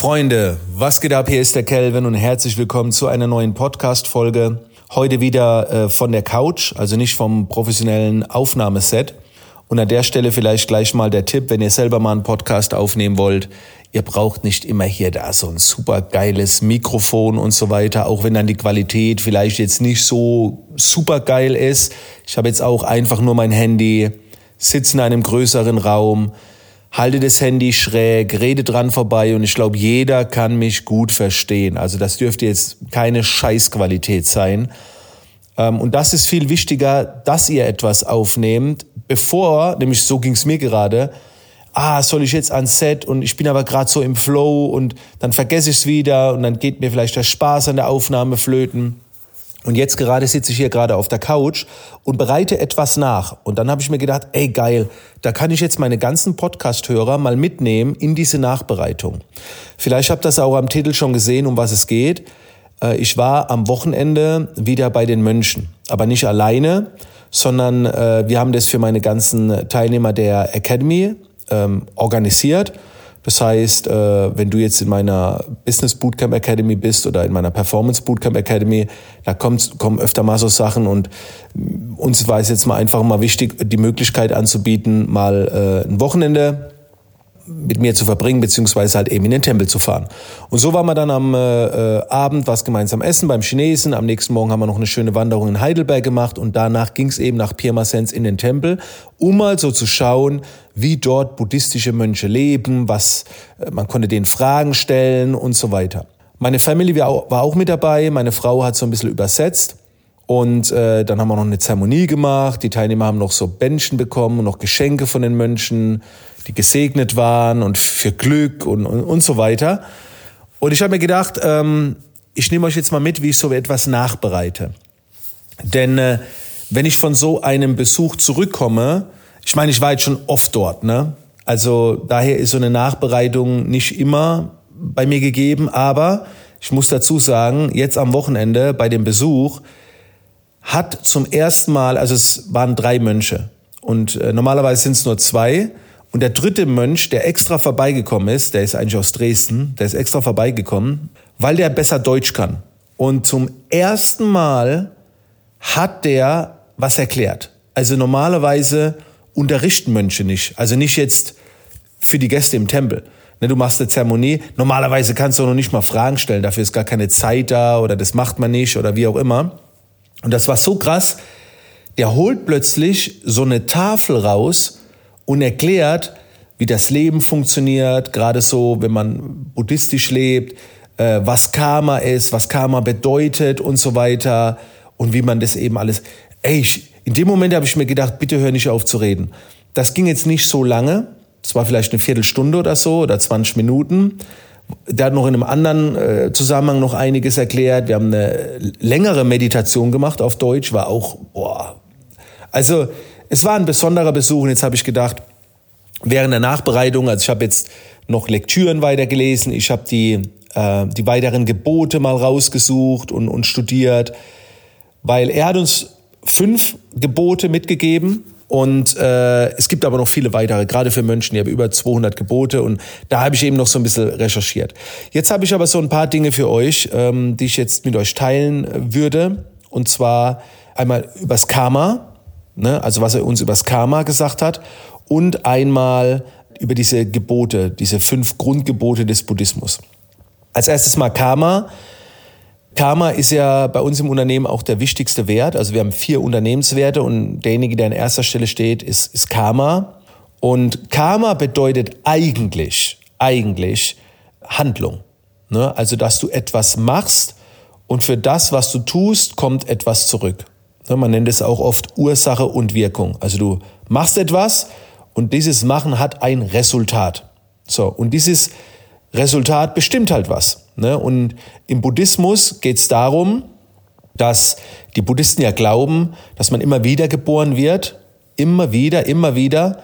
Freunde, was geht ab? Hier ist der Kelvin und herzlich willkommen zu einer neuen Podcast-Folge. Heute wieder äh, von der Couch, also nicht vom professionellen Aufnahmeset. Und an der Stelle vielleicht gleich mal der Tipp, wenn ihr selber mal einen Podcast aufnehmen wollt. Ihr braucht nicht immer hier da so ein super geiles Mikrofon und so weiter, auch wenn dann die Qualität vielleicht jetzt nicht so super geil ist. Ich habe jetzt auch einfach nur mein Handy, sitze in einem größeren Raum, halte das Handy schräg, rede dran vorbei und ich glaube, jeder kann mich gut verstehen. Also das dürfte jetzt keine Scheißqualität sein. Ähm, und das ist viel wichtiger, dass ihr etwas aufnehmt, bevor, nämlich so ging es mir gerade, ah, soll ich jetzt ans Set und ich bin aber gerade so im Flow und dann vergesse ich es wieder und dann geht mir vielleicht der Spaß an der Aufnahme flöten. Und jetzt gerade sitze ich hier gerade auf der Couch und bereite etwas nach. Und dann habe ich mir gedacht, ey geil, da kann ich jetzt meine ganzen Podcast-Hörer mal mitnehmen in diese Nachbereitung. Vielleicht habt ihr das auch am Titel schon gesehen, um was es geht. Äh, ich war am Wochenende wieder bei den Mönchen, aber nicht alleine, sondern äh, wir haben das für meine ganzen Teilnehmer der Academy ähm, organisiert. Das heißt, äh, wenn du jetzt in meiner Business Bootcamp Academy bist oder in meiner Performance Bootcamp Academy, da kommt, kommen öfter mal so Sachen und uns war es jetzt mal einfach mal wichtig, die Möglichkeit anzubieten, mal äh, ein Wochenende mit mir zu verbringen, beziehungsweise halt eben in den Tempel zu fahren. Und so waren wir dann am äh, äh, Abend was gemeinsam essen beim Chinesen. Am nächsten Morgen haben wir noch eine schöne Wanderung in Heidelberg gemacht und danach ging es eben nach Pirmasens in den Tempel, um mal so zu schauen, wie dort buddhistische Mönche leben, was äh, man konnte denen Fragen stellen und so weiter. Meine Family war auch mit dabei, meine Frau hat so ein bisschen übersetzt. Und äh, dann haben wir noch eine Zeremonie gemacht. Die Teilnehmer haben noch so Bändchen bekommen und noch Geschenke von den Mönchen die gesegnet waren und für Glück und, und, und so weiter. Und ich habe mir gedacht, ähm, ich nehme euch jetzt mal mit, wie ich so etwas nachbereite. Denn äh, wenn ich von so einem Besuch zurückkomme, ich meine, ich war jetzt schon oft dort, ne? Also daher ist so eine Nachbereitung nicht immer bei mir gegeben, aber ich muss dazu sagen, jetzt am Wochenende bei dem Besuch hat zum ersten Mal, also es waren drei Mönche und äh, normalerweise sind es nur zwei, und der dritte Mönch, der extra vorbeigekommen ist, der ist eigentlich aus Dresden, der ist extra vorbeigekommen, weil der besser Deutsch kann. Und zum ersten Mal hat der was erklärt. Also normalerweise unterrichten Mönche nicht. Also nicht jetzt für die Gäste im Tempel. Ne, du machst eine Zeremonie. Normalerweise kannst du noch nicht mal Fragen stellen. Dafür ist gar keine Zeit da oder das macht man nicht oder wie auch immer. Und das war so krass. Der holt plötzlich so eine Tafel raus und erklärt, wie das Leben funktioniert, gerade so, wenn man buddhistisch lebt, äh, was Karma ist, was Karma bedeutet und so weiter und wie man das eben alles. Ey, ich, in dem Moment habe ich mir gedacht, bitte hör nicht auf zu reden. Das ging jetzt nicht so lange, es war vielleicht eine Viertelstunde oder so oder 20 Minuten. Der hat noch in einem anderen äh, Zusammenhang noch einiges erklärt. Wir haben eine längere Meditation gemacht auf Deutsch, war auch, boah. Also es war ein besonderer Besuch und jetzt habe ich gedacht, während der Nachbereitung, also ich habe jetzt noch Lektüren weitergelesen, ich habe die, äh, die weiteren Gebote mal rausgesucht und, und studiert, weil er hat uns fünf Gebote mitgegeben und äh, es gibt aber noch viele weitere, gerade für Mönchen, die haben über 200 Gebote und da habe ich eben noch so ein bisschen recherchiert. Jetzt habe ich aber so ein paar Dinge für euch, ähm, die ich jetzt mit euch teilen würde und zwar einmal übers Karma, ne? also was er uns übers Karma gesagt hat und einmal über diese Gebote, diese fünf Grundgebote des Buddhismus. Als erstes mal Karma. Karma ist ja bei uns im Unternehmen auch der wichtigste Wert. Also wir haben vier Unternehmenswerte und derjenige, der an erster Stelle steht, ist, ist Karma. Und Karma bedeutet eigentlich, eigentlich Handlung. Ne? Also, dass du etwas machst und für das, was du tust, kommt etwas zurück. Ne, man nennt es auch oft Ursache und Wirkung. Also du machst etwas und dieses Machen hat ein Resultat. So, und dieses Resultat bestimmt halt was. Ne? Und im Buddhismus geht es darum, dass die Buddhisten ja glauben, dass man immer wieder geboren wird, immer wieder, immer wieder,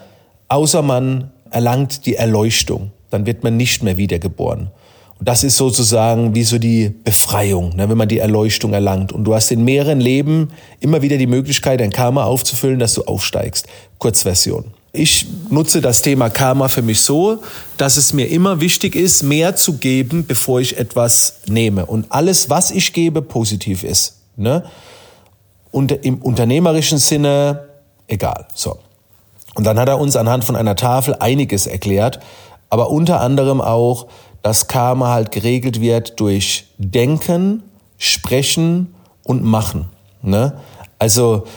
außer man erlangt die Erleuchtung. Dann wird man nicht mehr wiedergeboren. Und das ist sozusagen wie so die Befreiung, ne, wenn man die Erleuchtung erlangt. Und du hast in mehreren Leben immer wieder die Möglichkeit, dein Karma aufzufüllen, dass du aufsteigst. Kurzversion. Ich nutze das Thema Karma für mich so, dass es mir immer wichtig ist, mehr zu geben, bevor ich etwas nehme. Und alles, was ich gebe, positiv ist. Ne? Und im unternehmerischen Sinne, egal. So. Und dann hat er uns anhand von einer Tafel einiges erklärt, aber unter anderem auch, dass Karma halt geregelt wird durch Denken, Sprechen und Machen. Ne? Also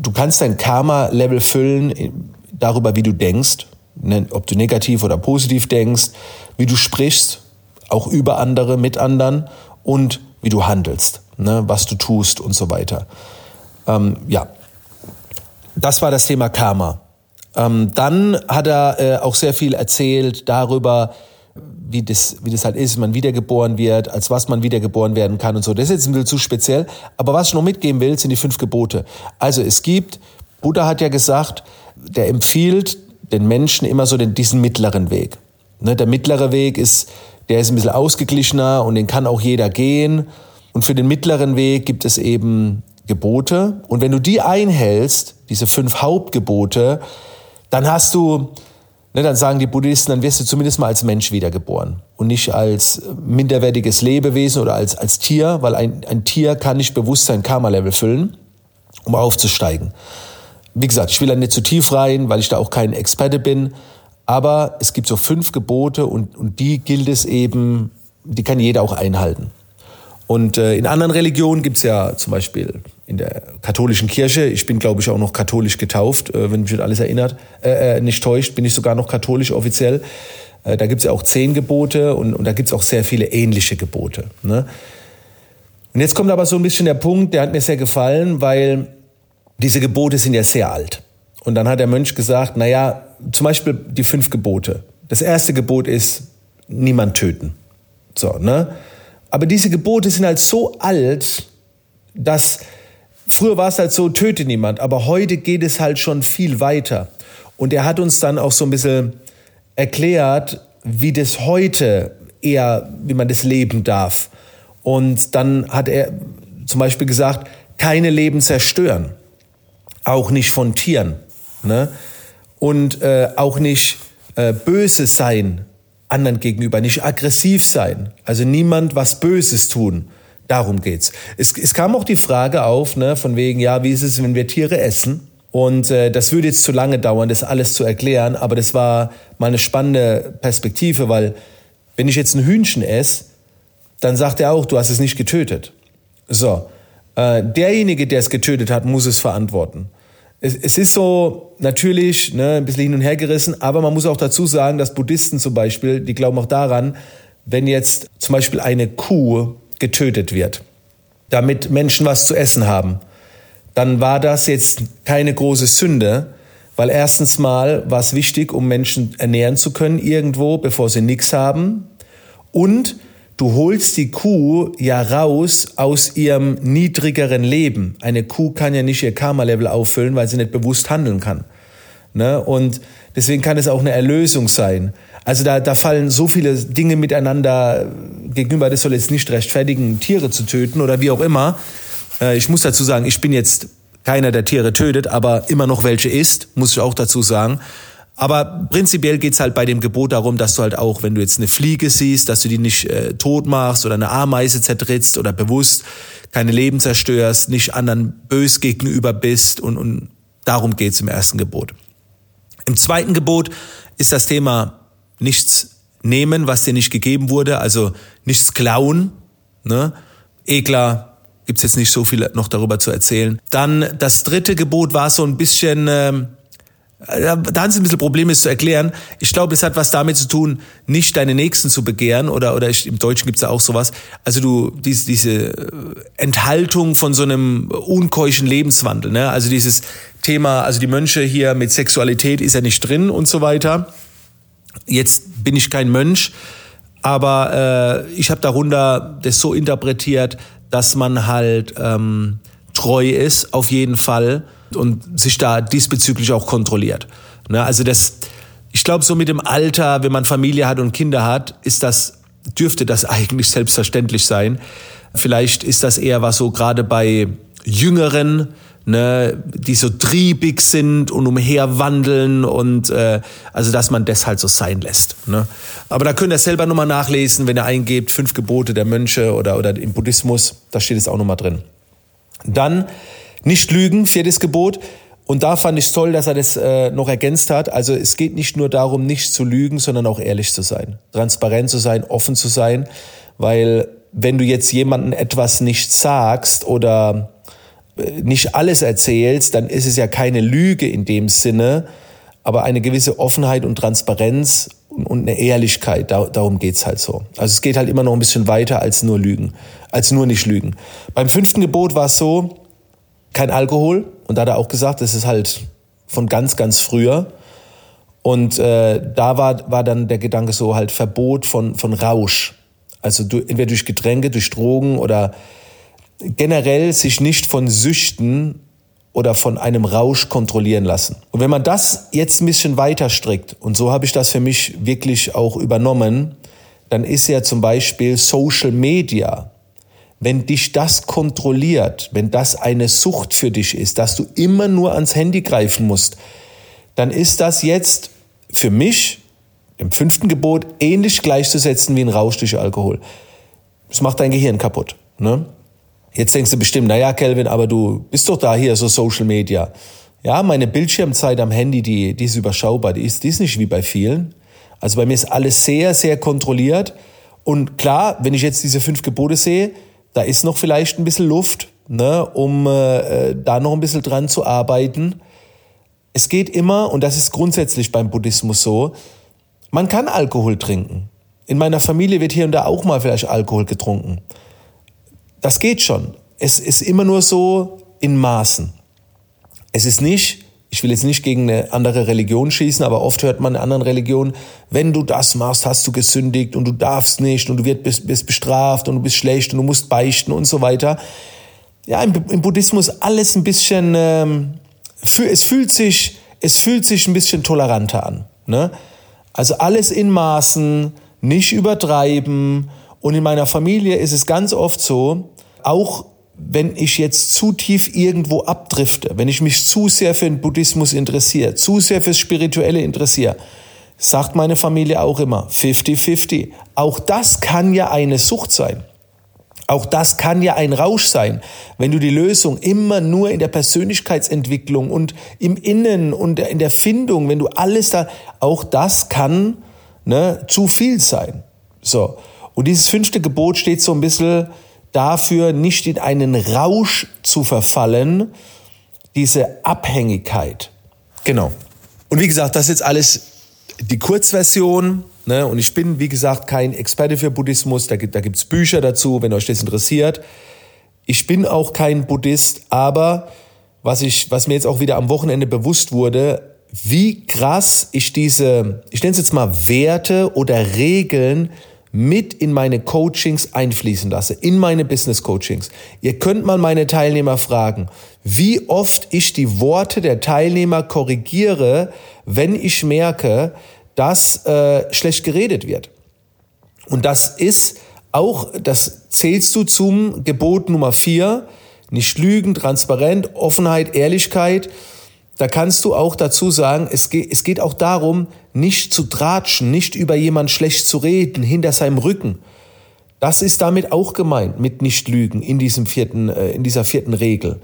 du kannst dein Karma-Level füllen darüber, wie du denkst, ne, ob du negativ oder positiv denkst, wie du sprichst, auch über andere, mit anderen und wie du handelst, ne, was du tust und so weiter. Ähm, ja, das war das Thema Karma. Ähm, dann hat er äh, auch sehr viel erzählt darüber, wie das, wie das halt ist, man wiedergeboren wird, als was man wiedergeboren werden kann und so. Das ist jetzt ein bisschen zu speziell. Aber was ich noch mitgeben will, sind die fünf Gebote. Also es gibt, Buddha hat ja gesagt, der empfiehlt den Menschen immer so den, diesen mittleren Weg. Ne, der mittlere Weg ist, der ist ein bisschen ausgeglichener und den kann auch jeder gehen. Und für den mittleren Weg gibt es eben Gebote. Und wenn du die einhältst, diese fünf Hauptgebote, dann hast du, ne, dann sagen die Buddhisten, dann wirst du zumindest mal als Mensch wiedergeboren und nicht als minderwertiges Lebewesen oder als, als Tier, weil ein, ein Tier kann nicht bewusst sein Karma-Level füllen, um aufzusteigen. Wie gesagt, ich will da nicht zu tief rein, weil ich da auch kein Experte bin. Aber es gibt so fünf Gebote und, und die gilt es eben, die kann jeder auch einhalten. Und äh, in anderen Religionen gibt's ja zum Beispiel in der katholischen Kirche, ich bin glaube ich auch noch katholisch getauft, äh, wenn mich nicht alles erinnert, äh, äh, nicht täuscht, bin ich sogar noch katholisch offiziell. Äh, da gibt's ja auch zehn Gebote und, und da gibt's auch sehr viele ähnliche Gebote. Ne? Und jetzt kommt aber so ein bisschen der Punkt, der hat mir sehr gefallen, weil diese Gebote sind ja sehr alt. Und dann hat der Mönch gesagt, na ja, zum Beispiel die fünf Gebote. Das erste Gebot ist, niemand töten. So, ne? Aber diese Gebote sind halt so alt, dass früher war es halt so, töte niemand, aber heute geht es halt schon viel weiter. Und er hat uns dann auch so ein bisschen erklärt, wie das heute eher, wie man das leben darf. Und dann hat er zum Beispiel gesagt, keine Leben zerstören auch nicht von Tieren. Ne? Und äh, auch nicht äh, böse sein anderen gegenüber, nicht aggressiv sein. Also niemand was Böses tun. Darum geht's. Es, es kam auch die Frage auf, ne, von wegen, ja, wie ist es, wenn wir Tiere essen? Und äh, das würde jetzt zu lange dauern, das alles zu erklären, aber das war mal eine spannende Perspektive, weil wenn ich jetzt ein Hühnchen esse, dann sagt er auch, du hast es nicht getötet. So, äh, derjenige, der es getötet hat, muss es verantworten. Es, es ist so natürlich ne, ein bisschen hin und her gerissen, aber man muss auch dazu sagen, dass Buddhisten zum Beispiel, die glauben auch daran, wenn jetzt zum Beispiel eine Kuh getötet wird, damit Menschen was zu essen haben, dann war das jetzt keine große Sünde, weil erstens mal war es wichtig, um Menschen ernähren zu können irgendwo, bevor sie nichts haben. Und Du holst die Kuh ja raus aus ihrem niedrigeren Leben. Eine Kuh kann ja nicht ihr Karma-Level auffüllen, weil sie nicht bewusst handeln kann. Ne? Und deswegen kann es auch eine Erlösung sein. Also da, da fallen so viele Dinge miteinander gegenüber. Das soll jetzt nicht rechtfertigen, Tiere zu töten oder wie auch immer. Äh, ich muss dazu sagen, ich bin jetzt keiner, der Tiere tötet, aber immer noch welche isst, muss ich auch dazu sagen. Aber prinzipiell geht's halt bei dem Gebot darum, dass du halt auch, wenn du jetzt eine Fliege siehst, dass du die nicht äh, tot machst oder eine Ameise zertrittst oder bewusst keine Leben zerstörst, nicht anderen bös gegenüber bist und, und darum geht's im ersten Gebot. Im zweiten Gebot ist das Thema nichts nehmen, was dir nicht gegeben wurde, also nichts klauen. Ne? Eklar gibt's jetzt nicht so viel noch darüber zu erzählen. Dann das dritte Gebot war so ein bisschen... Äh, da haben sie ein bisschen Probleme, es zu erklären. Ich glaube, es hat was damit zu tun, nicht deine Nächsten zu begehren oder oder ich, im Deutschen gibt's ja auch sowas. Also du diese diese äh, Enthaltung von so einem unkeuschen Lebenswandel, ne? Also dieses Thema, also die Mönche hier mit Sexualität ist ja nicht drin und so weiter. Jetzt bin ich kein Mönch, aber äh, ich habe darunter das so interpretiert, dass man halt ähm, treu ist, auf jeden Fall und sich da diesbezüglich auch kontrolliert. Ne, also das, ich glaube, so mit dem Alter, wenn man Familie hat und Kinder hat, ist das, dürfte das eigentlich selbstverständlich sein. Vielleicht ist das eher was so gerade bei Jüngeren ne, die so triebig sind und umherwandeln und äh, also dass man das halt so sein lässt. Ne? Aber da könnt ihr selber nochmal nachlesen, wenn ihr eingebt, fünf Gebote der Mönche oder, oder im Buddhismus, da steht es auch nochmal drin. Dann nicht lügen, viertes Gebot. Und da fand ich toll, dass er das äh, noch ergänzt hat. Also es geht nicht nur darum, nicht zu lügen, sondern auch ehrlich zu sein, transparent zu sein, offen zu sein, weil wenn du jetzt jemandem etwas nicht sagst oder nicht alles erzählst, dann ist es ja keine Lüge in dem Sinne, aber eine gewisse Offenheit und Transparenz und eine Ehrlichkeit, darum geht's halt so. Also es geht halt immer noch ein bisschen weiter als nur Lügen, als nur nicht Lügen. Beim fünften Gebot war es so, kein Alkohol. Und da hat er auch gesagt, das ist halt von ganz, ganz früher. Und äh, da war, war dann der Gedanke so halt Verbot von, von Rausch. Also du, entweder durch Getränke, durch Drogen oder generell sich nicht von Süchten oder von einem Rausch kontrollieren lassen. Und wenn man das jetzt ein bisschen weiter strickt, und so habe ich das für mich wirklich auch übernommen, dann ist ja zum Beispiel Social Media, wenn dich das kontrolliert, wenn das eine Sucht für dich ist, dass du immer nur ans Handy greifen musst, dann ist das jetzt für mich im fünften Gebot ähnlich gleichzusetzen wie ein Rausch durch Alkohol. Das macht dein Gehirn kaputt. Ne? Jetzt denkst du bestimmt, naja, Kelvin, aber du bist doch da hier so Social Media. Ja, meine Bildschirmzeit am Handy, die, die ist überschaubar, die ist, die ist nicht wie bei vielen. Also bei mir ist alles sehr, sehr kontrolliert. Und klar, wenn ich jetzt diese fünf Gebote sehe, da ist noch vielleicht ein bisschen Luft, ne, um äh, da noch ein bisschen dran zu arbeiten. Es geht immer, und das ist grundsätzlich beim Buddhismus so, man kann Alkohol trinken. In meiner Familie wird hier und da auch mal vielleicht Alkohol getrunken. Das geht schon. Es ist immer nur so in Maßen. Es ist nicht, ich will jetzt nicht gegen eine andere Religion schießen, aber oft hört man in anderen Religionen, wenn du das machst, hast du gesündigt und du darfst nicht und du wirst, bist bestraft und du bist schlecht und du musst beichten und so weiter. Ja, im, im Buddhismus alles ein bisschen, ähm, es fühlt sich, es fühlt sich ein bisschen toleranter an. Ne? Also alles in Maßen, nicht übertreiben und in meiner Familie ist es ganz oft so, auch wenn ich jetzt zu tief irgendwo abdrifte, wenn ich mich zu sehr für den Buddhismus interessiere, zu sehr fürs Spirituelle interessiere, sagt meine Familie auch immer 50-50. Auch das kann ja eine Sucht sein. Auch das kann ja ein Rausch sein, wenn du die Lösung immer nur in der Persönlichkeitsentwicklung und im Innen und in der Findung, wenn du alles da, auch das kann ne, zu viel sein. So. Und dieses fünfte Gebot steht so ein bisschen dafür, nicht in einen Rausch zu verfallen, diese Abhängigkeit. Genau. Und wie gesagt, das ist jetzt alles die Kurzversion. Ne? Und ich bin, wie gesagt, kein Experte für Buddhismus. Da gibt es Bücher dazu, wenn euch das interessiert. Ich bin auch kein Buddhist, aber was, ich, was mir jetzt auch wieder am Wochenende bewusst wurde, wie krass ich diese, ich nenne es jetzt mal Werte oder Regeln mit in meine Coachings einfließen lasse, in meine Business Coachings. Ihr könnt mal meine Teilnehmer fragen, wie oft ich die Worte der Teilnehmer korrigiere, wenn ich merke, dass äh, schlecht geredet wird. Und das ist auch, das zählst du zum Gebot Nummer vier, nicht lügen, transparent, Offenheit, Ehrlichkeit da kannst du auch dazu sagen, es geht, es geht auch darum, nicht zu tratschen, nicht über jemand schlecht zu reden, hinter seinem Rücken. Das ist damit auch gemeint, mit nicht lügen in diesem vierten, äh, in dieser vierten Regel.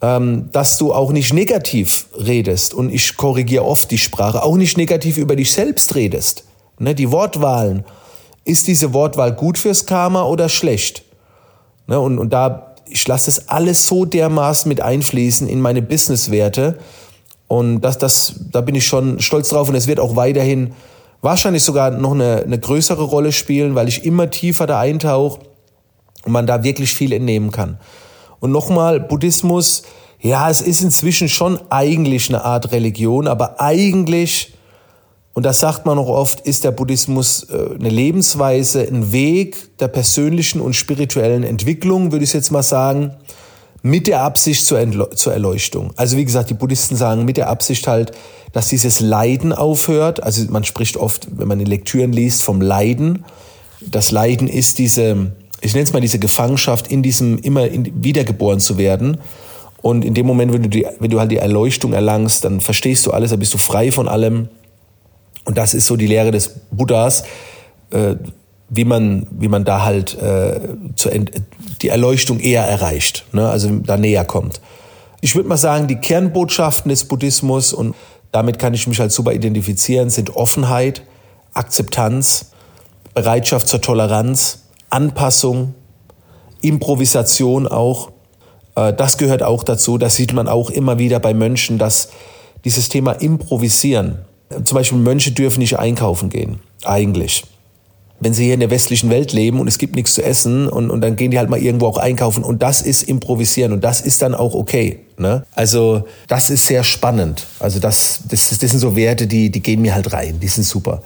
Ähm, dass du auch nicht negativ redest und ich korrigiere oft die Sprache, auch nicht negativ über dich selbst redest. Ne, die Wortwahlen. Ist diese Wortwahl gut fürs Karma oder schlecht? Ne, und, und da ich lasse das alles so dermaßen mit einfließen in meine Businesswerte. Und das, das, da bin ich schon stolz drauf und es wird auch weiterhin wahrscheinlich sogar noch eine, eine größere Rolle spielen, weil ich immer tiefer da eintauche und man da wirklich viel entnehmen kann. Und nochmal, Buddhismus, ja, es ist inzwischen schon eigentlich eine Art Religion, aber eigentlich und das sagt man auch oft, ist der Buddhismus äh, eine Lebensweise, ein Weg der persönlichen und spirituellen Entwicklung, würde ich jetzt mal sagen, mit der Absicht zur, zur Erleuchtung. Also wie gesagt, die Buddhisten sagen mit der Absicht halt, dass dieses Leiden aufhört. Also man spricht oft, wenn man in Lektüren liest, vom Leiden. Das Leiden ist diese, ich nenne es mal diese Gefangenschaft, in diesem immer in, wiedergeboren zu werden. Und in dem Moment, wenn du, die, wenn du halt die Erleuchtung erlangst, dann verstehst du alles, dann bist du frei von allem. Und das ist so die Lehre des Buddhas, äh, wie man, wie man da halt äh, Ent die Erleuchtung eher erreicht, ne? also da näher kommt. Ich würde mal sagen, die Kernbotschaften des Buddhismus, und damit kann ich mich halt super identifizieren, sind Offenheit, Akzeptanz, Bereitschaft zur Toleranz, Anpassung, Improvisation auch. Äh, das gehört auch dazu. Das sieht man auch immer wieder bei Mönchen, dass dieses Thema Improvisieren, zum Beispiel Mönche dürfen nicht einkaufen gehen, eigentlich. Wenn sie hier in der westlichen Welt leben und es gibt nichts zu essen und, und dann gehen die halt mal irgendwo auch einkaufen und das ist improvisieren und das ist dann auch okay. Ne? Also das ist sehr spannend. Also das, das, das sind so Werte, die, die gehen mir halt rein. Die sind super.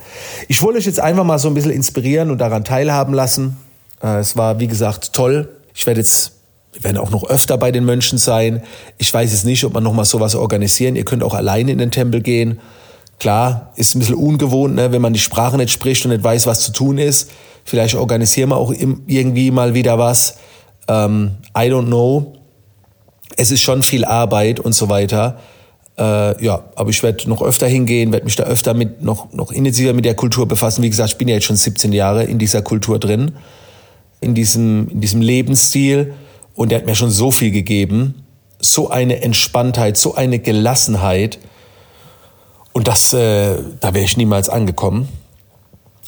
Ich wollte euch jetzt einfach mal so ein bisschen inspirieren und daran teilhaben lassen. Äh, es war, wie gesagt, toll. Ich werde jetzt wir werden auch noch öfter bei den Mönchen sein. Ich weiß jetzt nicht, ob man noch mal sowas organisieren. Ihr könnt auch alleine in den Tempel gehen. Klar, ist ein bisschen ungewohnt, ne, wenn man die Sprache nicht spricht und nicht weiß, was zu tun ist. Vielleicht organisieren wir auch irgendwie mal wieder was. Ähm, I don't know. Es ist schon viel Arbeit und so weiter. Äh, ja, aber ich werde noch öfter hingehen, werde mich da öfter mit noch noch intensiver mit der Kultur befassen. Wie gesagt, ich bin ja jetzt schon 17 Jahre in dieser Kultur drin, in diesem in diesem Lebensstil und der hat mir schon so viel gegeben, so eine Entspanntheit, so eine Gelassenheit und das, äh, da wäre ich niemals angekommen.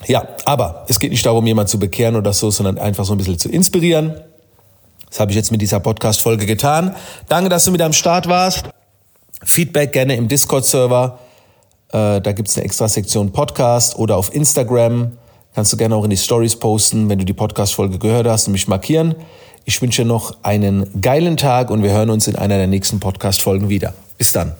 Ja, aber es geht nicht darum, jemanden zu bekehren oder so, sondern einfach so ein bisschen zu inspirieren. Das habe ich jetzt mit dieser Podcast-Folge getan. Danke, dass du mit am Start warst. Feedback gerne im Discord-Server. Äh, da gibt's eine extra Sektion Podcast oder auf Instagram. Kannst du gerne auch in die Stories posten, wenn du die Podcast-Folge gehört hast und mich markieren. Ich wünsche noch einen geilen Tag und wir hören uns in einer der nächsten Podcast-Folgen wieder. Bis dann.